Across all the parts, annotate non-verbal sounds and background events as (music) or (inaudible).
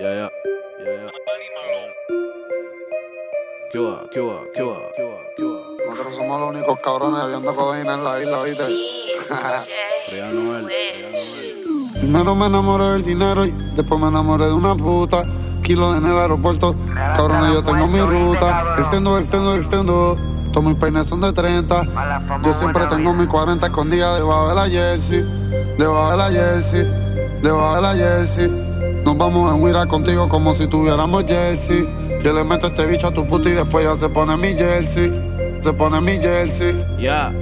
Ya, ya, ya, ya. ¿Qué va? ¿Qué va? ¿Qué va? ¿Qué va? ¿Qué va? Nosotros somos los únicos cabrones bebiendo codeína en la isla, ¿viste? (laughs) Noel. Primero me enamoré del dinero y después me enamoré de una puta. Kilo en el aeropuerto, cabrones, yo tengo mi ruta. Extendo, extendo, extendo. Todos mis peines son de 30. Yo siempre tengo mi 40 escondida debajo de la jersey. Debajo de la jersey. Debajo de la jersey. Nos vamos a huir contigo como si tuviéramos jersey. Yo le meto este bicho a tu puta y después ya se pone mi jersey. Se pone mi jersey. Ya.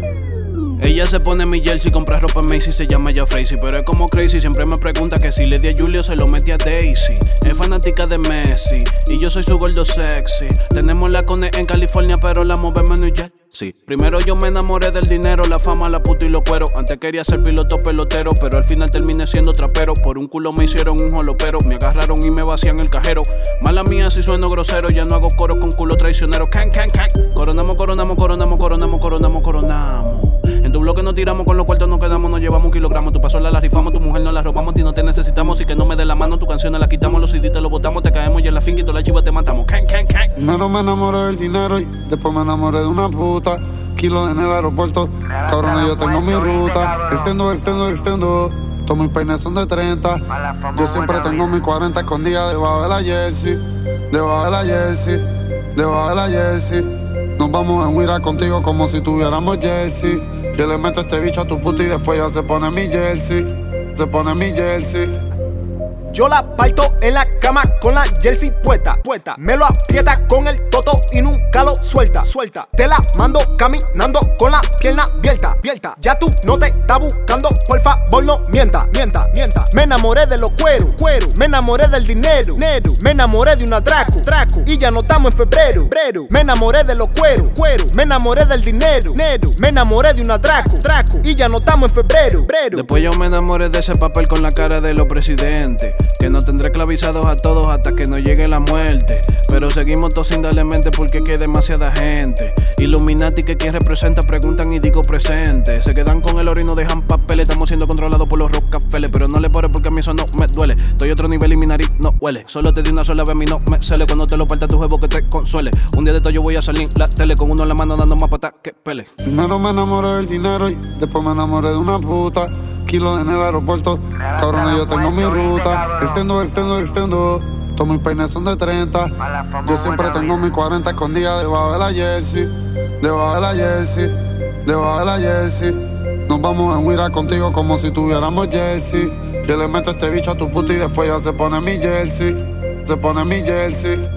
Ella se pone mi jersey, compra ropa en Macy, se llama ya Crazy Pero es como crazy, siempre me pregunta que si le di a Julio se lo metí a Daisy Es fanática de Messi, y yo soy su gordo sexy Tenemos la cone en California, pero la movemos en New York Primero yo me enamoré del dinero, la fama, la puta y los cueros. Antes quería ser piloto pelotero, pero al final terminé siendo trapero. Por un culo me hicieron un jolopero, me agarraron y me vacían el cajero. Mala mía si sueno grosero, ya no hago coro con culo traicionero. Can. Coronamos, coronamos, coronamos, coronamos, coronamos, coronamos. En tu bloque nos tiramos, con los cuartos nos quedamos, nos llevamos un kilogramo. Tu pasola la rifamos, tu mujer no la robamos, y no te necesitamos. Y que no me dé la mano, tu canción la quitamos, los CD te los botamos, te caemos y en la finca la chiva te matamos. Can. Primero me enamoré del dinero y después me enamoré de una puta. Kilo en el aeropuerto, cabrones, yo tengo mi ruta. Extendo, extendo, extendo. Todos mis peines son de 30. Yo siempre tengo mi 40 escondida debajo de la jersey. Debajo de la jersey. Debajo de la jersey. Nos vamos a huir contigo como si tuviéramos jersey. Yo le meto este bicho a tu puta y después ya se pone mi jersey. Se pone mi jersey. Yo la parto en la cama con la jersey puesta, puesta. Me lo aprieta con el toto y nunca lo suelta, suelta. Te la mando caminando con la pierna abierta, abierta. Ya tú no te estás buscando, por favor no mienta, mienta, mienta. Me enamoré de los cueros, cuero. Me enamoré del dinero, nero. Me enamoré de una draco, draco. Y ya no estamos en febrero, febrero. Me enamoré de los cueros, cuero. Me enamoré del dinero, nero. Me enamoré de una draco, draco. Y ya no estamos en febrero, febrero. Después yo me enamoré de ese papel con la cara de los presidentes. Que no tendré clavizados a todos hasta que nos llegue la muerte. Pero seguimos todos mente porque que demasiada gente. Illuminati que quien representa preguntan y digo presente. Se quedan con el oro y no dejan papeles. Estamos siendo controlados por los Rockefeller. Pero no le pare porque a mí eso no me duele. Estoy otro nivel y mi nariz no huele. Solo te di una sola vez, a no me sale. Cuando te lo parta tu juego que te consuele. Un día de esto yo voy a salir la tele con uno en la mano dando más patas que pele. Primero me enamoré del dinero y después me enamoré de una puta. Kilo en el aeropuerto, cabrones, yo tengo mi ruta. Extendo, extendo, extendo. Todos mis peines son de 30. Yo siempre tengo mi 40 escondida debajo de la jersey. Debajo de la jersey. Debajo de la jersey. Nos vamos a huir contigo como si tuviéramos jersey. Yo le meto este bicho a tu puta y después ya se pone mi jersey. Se pone mi jersey.